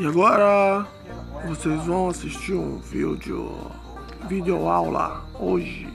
E agora vocês vão assistir um vídeo, vídeo aula hoje.